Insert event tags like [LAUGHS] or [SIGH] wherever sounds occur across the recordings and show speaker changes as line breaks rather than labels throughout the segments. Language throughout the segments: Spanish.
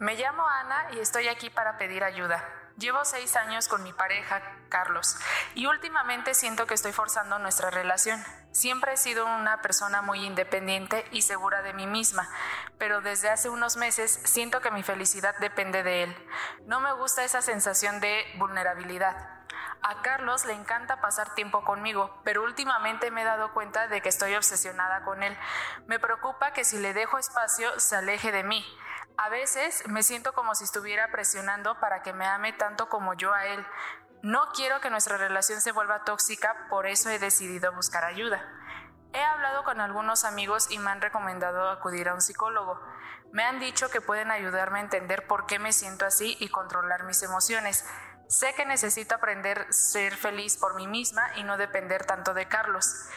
Me llamo Ana y estoy aquí para pedir ayuda. Llevo seis años con mi pareja, Carlos, y últimamente siento que estoy forzando nuestra relación. Siempre he sido una persona muy independiente y segura de mí misma, pero desde hace unos meses siento que mi felicidad depende de él. No me gusta esa sensación de vulnerabilidad. A Carlos le encanta pasar tiempo conmigo, pero últimamente me he dado cuenta de que estoy obsesionada con él. Me preocupa que si le dejo espacio se aleje de mí. A veces me siento como si estuviera presionando para que me ame tanto como yo a él. No quiero que nuestra relación se vuelva tóxica, por eso he decidido buscar ayuda. He hablado con algunos amigos y me han recomendado acudir a un psicólogo. Me han dicho que pueden ayudarme a entender por qué me siento así y controlar mis emociones. Sé que necesito aprender a ser feliz por mí misma y no depender tanto de Carlos.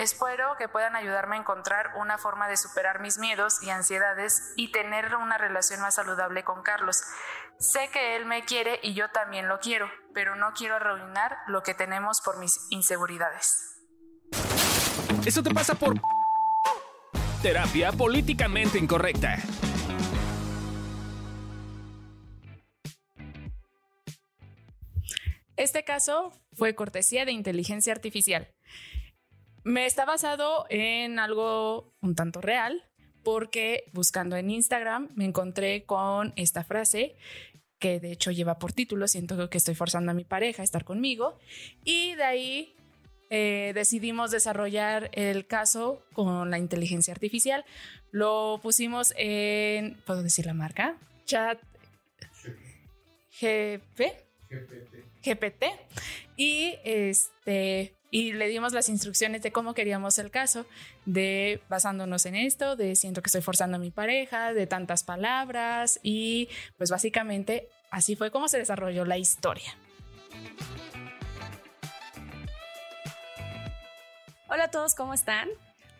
Espero que puedan ayudarme a encontrar una forma de superar mis miedos y ansiedades y tener una relación más saludable con Carlos. Sé que él me quiere y yo también lo quiero, pero no quiero arruinar lo que tenemos por mis inseguridades.
Eso te pasa por terapia políticamente incorrecta.
Este caso fue cortesía de inteligencia artificial. Me está basado en algo un tanto real, porque buscando en Instagram me encontré con esta frase que de hecho lleva por título, siento que estoy forzando a mi pareja a estar conmigo, y de ahí eh, decidimos desarrollar el caso con la inteligencia artificial. Lo pusimos en, ¿puedo decir la marca? Chat GP. GPT. GPT. Y este y le dimos las instrucciones de cómo queríamos el caso, de basándonos en esto, de siento que estoy forzando a mi pareja, de tantas palabras y pues básicamente así fue como se desarrolló la historia.
Hola a todos, ¿cómo están?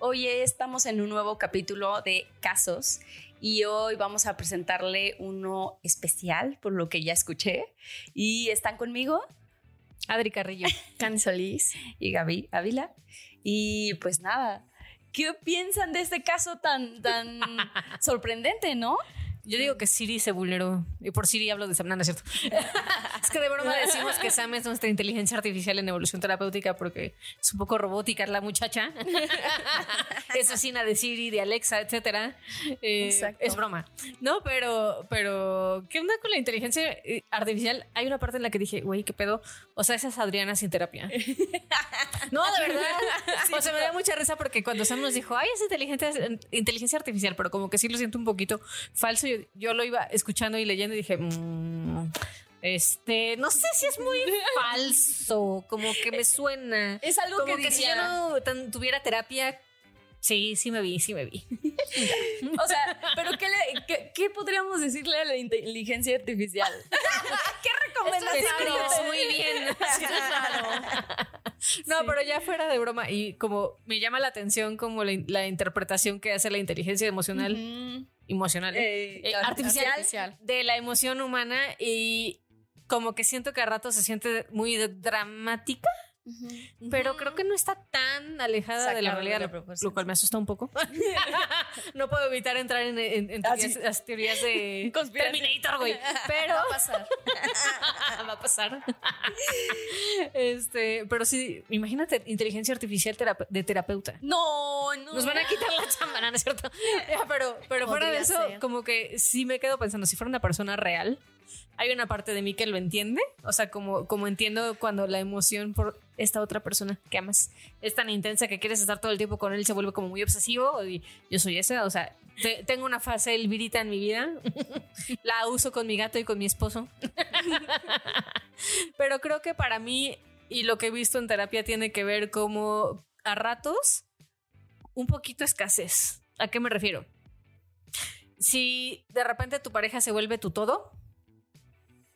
Hoy estamos en un nuevo capítulo de casos y hoy vamos a presentarle uno especial por lo que ya escuché y están conmigo
Adri Carrillo, [LAUGHS]
Can Solís y Gaby Ávila. Y pues nada, ¿qué piensan de este caso tan, tan [LAUGHS] sorprendente, no?
Yo digo que Siri se vulneró. Y por Siri hablo de Sam, ¿no es cierto? [LAUGHS] es que de broma decimos que Sam es nuestra inteligencia artificial en evolución terapéutica porque es un poco robótica la muchacha. [LAUGHS] es asesina de Siri, de Alexa, etcétera. Eh, es broma. No, pero, pero, ¿qué onda con la inteligencia eh, artificial? Hay una parte en la que dije, güey, ¿qué pedo? O sea, esa es Adriana sin terapia. [LAUGHS] no, de verdad. o sea, me da mucha risa porque cuando Sam nos dijo, ay, es inteligencia, inteligencia artificial, pero como que sí lo siento un poquito falso yo, lo iba escuchando y leyendo y dije, mm, este, no sé si es muy [LAUGHS] falso, como que me suena.
Es algo
como
que,
si yo no tuviera terapia. Sí, sí me vi, sí me vi. [LAUGHS]
o sea, pero ¿qué, le, qué, podríamos decirle a la inteligencia artificial? [LAUGHS]
¿Qué recomendación? muy bien. [LAUGHS] No, pero ya fuera de broma y como me llama la atención como la, interpretación que hace la inteligencia emocional emocional, eh, eh, artificial, de la emoción humana y como que siento que a rato se siente muy dramática. Pero creo que no está tan alejada de la realidad, lo, cual me asusta un poco. [LAUGHS] no puedo evitar entrar en, ah, las teorías de [LAUGHS] Terminator, güey. Pero
va a pasar. [LAUGHS]
va a pasar. este, pero sí, imagínate inteligencia artificial de terapeuta.
No, no.
Nos van a quitar la chamba, ¿no es cierto? pero pero fuera de eso, como que sí me quedo pensando, si fuera una persona real, hay una parte de mí que lo entiende, o sea, como, como entiendo cuando la emoción por esta otra persona que amas es tan intensa que quieres estar todo el tiempo con él y se vuelve como muy obsesivo y yo soy esa, o sea, tengo una fase elvirita en mi vida, [LAUGHS] la uso con mi gato y con mi esposo, [LAUGHS] pero creo que para mí y lo que he visto en terapia tiene que ver como a ratos un poquito escasez. ¿A qué me refiero? Si de repente tu pareja se vuelve tu todo,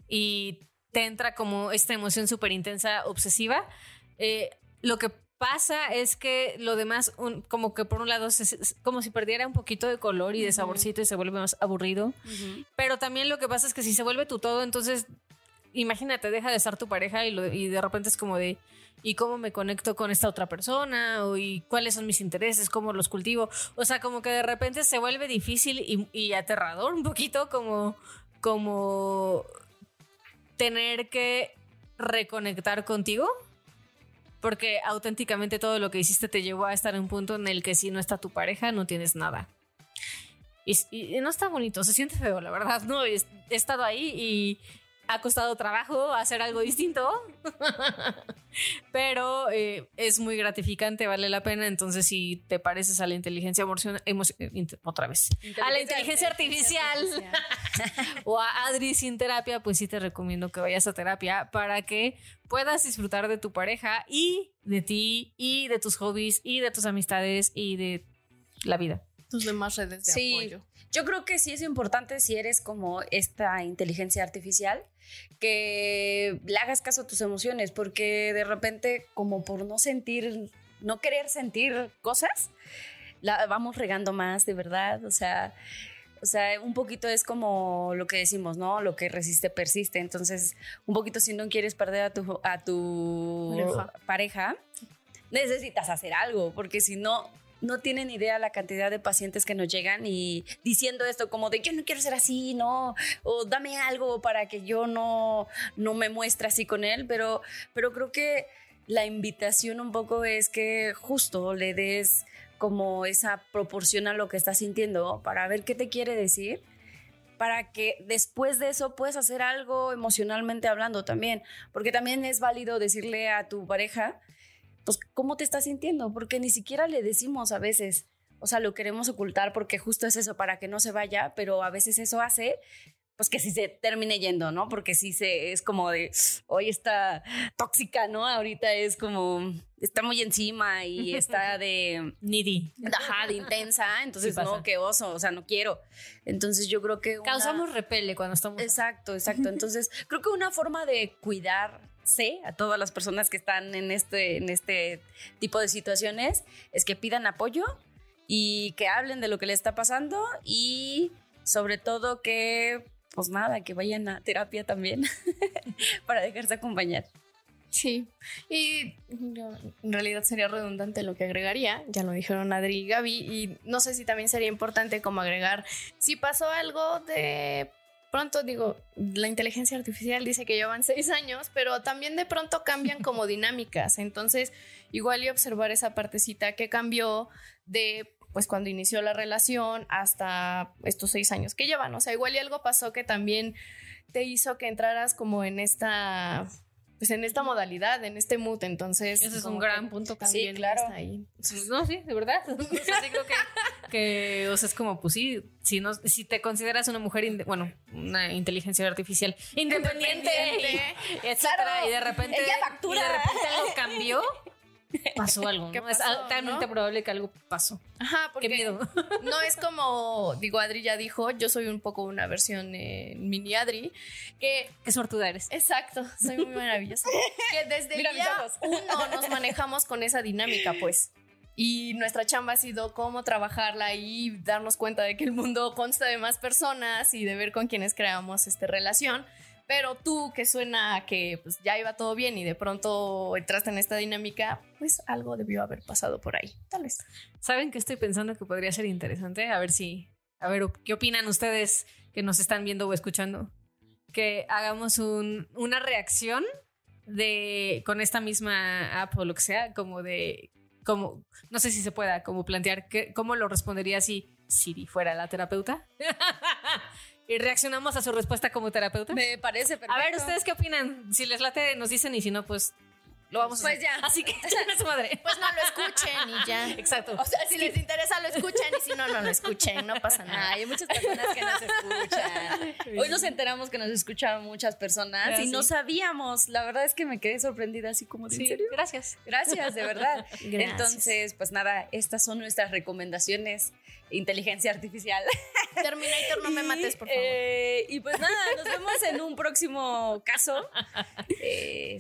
y te entra como esta emoción súper intensa, obsesiva, eh, lo que pasa es que lo demás, como que por un lado, es como si perdiera un poquito de color y de saborcito y se vuelve más aburrido. Pero también lo que pasa es que si se vuelve tu todo, entonces imagínate, deja de estar tu pareja y, lo- y de repente es como de, ¿y cómo me conecto con esta otra persona? O, ¿Y cuáles son mis intereses? ¿Cómo los cultivo? O sea, como que de repente se vuelve difícil y, y aterrador un poquito como, como tener que reconectar contigo. Porque auténticamente todo lo que hiciste te llevó a estar en un punto en el que si no está tu pareja, no tienes nada. Y, no está bonito, se siente feo, la verdad. No, he estado ahí y ha costado trabajo hacer algo distinto. [LAUGHS] [LAUGHS] Pero eh, es muy gratificante, vale la pena. Entonces, si te pareces a la inteligencia emocional, otra vez, a la inteligencia artificial [LAUGHS] o a Adri sin terapia, pues sí te recomiendo que vayas a terapia para que puedas disfrutar de tu pareja y de ti y de tus hobbies y de tus amistades y de la vida.
Tus demás redes de
Sí,
apoyo.
yo creo que sí es importante si eres como esta inteligencia artificial que le hagas caso a tus emociones, porque de repente como por no sentir, no querer sentir cosas, la vamos regando más, de verdad, o sea, o sea, un poquito es como lo que decimos, ¿no? Lo que resiste persiste. Entonces, un poquito si no quieres perder a tu, a tu
Pareja.
pareja, necesitas hacer algo, porque si no, no tienen idea la cantidad de pacientes que nos llegan y diciendo esto como de yo no quiero ser así, no, o dame algo para que yo no, no me muestre así con él, pero, pero creo que la invitación un poco es que justo le des como esa proporción a lo que estás sintiendo para ver qué te quiere decir para que después de eso puedas hacer algo emocionalmente hablando también, porque también es válido decirle a tu pareja, pues, ¿cómo te estás sintiendo? Porque ni siquiera le decimos a veces, o sea, lo queremos ocultar porque justo es eso, para que no se vaya, pero a veces eso hace, pues, que sí se termine yendo, ¿no? Porque sí se, es como de, hoy está tóxica, ¿no? Ahorita es como, está muy encima y está de... [LAUGHS]
Needy.
Ajá, de intensa, entonces
Sí
no, qué oso, o sea, no quiero. Entonces yo creo que... una-
Causamos repele cuando estamos.
Exacto, exacto. [LAUGHS] Entonces creo que una forma de cuidarse a todas las personas que están en este, en este tipo de situaciones es que pidan apoyo y que hablen de lo que les está pasando y sobre todo que, pues nada, que vayan a terapia también [LAUGHS] para dejarse acompañar.
Sí, y en realidad sería redundante lo que agregaría, ya lo dijeron Adri y Gaby, y no sé si también sería importante como agregar, si pasó algo de pronto, digo, la inteligencia artificial dice que llevan seis años, pero también de pronto cambian como [LAUGHS] dinámicas, entonces igual y observar esa partecita que cambió de pues cuando inició la relación hasta estos seis años que llevan, o sea, igual y algo pasó que también te hizo que entraras como en esta pues en esta modalidad, en este mood, entonces
Ese es un gran punto.
también
claro.
está ahí.
No, sí, de verdad. [LAUGHS] Sí creo que, que, o sea, es como, pues sí, si, no, si te consideras una mujer, bueno, una inteligencia artificial independiente, y, [LAUGHS] etcétera,
Claro,
y de repente,
ella factura.
y de repente algo cambió, [LAUGHS] pasó algo,
¿Qué
¿no? es
pasó,
altamente
no?
probable que algo pasó.
Ajá,
Qué
porque
miedo. [LAUGHS]
no es como, digo, Adri ya dijo, yo soy un poco una versión eh, mini Adri, que
Qué sortuda eres.
Exacto, soy muy maravillosa. Que desde el día uno nos manejamos con esa dinámica, pues. Y nuestra chamba ha sido cómo trabajarla y darnos cuenta de que el mundo consta de más personas y de ver con quienes creamos esta relación. Pero tú, que suena a que pues, ya iba todo bien y de pronto entraste en esta dinámica, pues algo debió haber pasado por ahí, tal vez.
¿Saben qué estoy pensando que podría ser interesante? A ver si, a ver, ¿qué opinan ustedes que nos están viendo o escuchando? Que hagamos un- una reacción de, con esta misma app o lo que sea, como de, como, no sé si se pueda, como plantear que, cómo lo respondería si Siri fuera la terapeuta. [LAUGHS] y reaccionamos a su respuesta como terapeuta.
Me parece perfecto.
A ver, ¿ustedes qué opinan? Si les late, nos dicen y si no, pues lo vamos a
Pues
hacer.
ya.
Así que [LAUGHS] a su madre.
Pues no lo escuchen y ya.
Exacto.
O sea, si les interesa lo escuchan y si no, no lo escuchen, no pasa nada.
Ay, hay muchas personas que nos escuchan. Hoy nos enteramos que nos escuchan muchas personas
Ah,
y
sí.
no sabíamos. La verdad es que me quedé sorprendida así como de, ¿en
Sí,
serio?
gracias.
Gracias, de verdad. [LAUGHS]
Gracias.
Entonces, pues nada, estas son nuestras recomendaciones. Inteligencia artificial.
Terminator, no me mates, por favor.
eh, y pues nada, nos vemos en un próximo caso. [LAUGHS]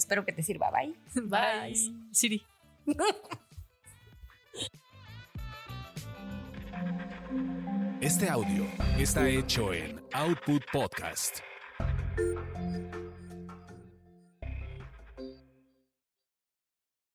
Espero que te sirva. [LAUGHS] Bye.
Bye. Siri.
Este audio está hecho en Output Podcast.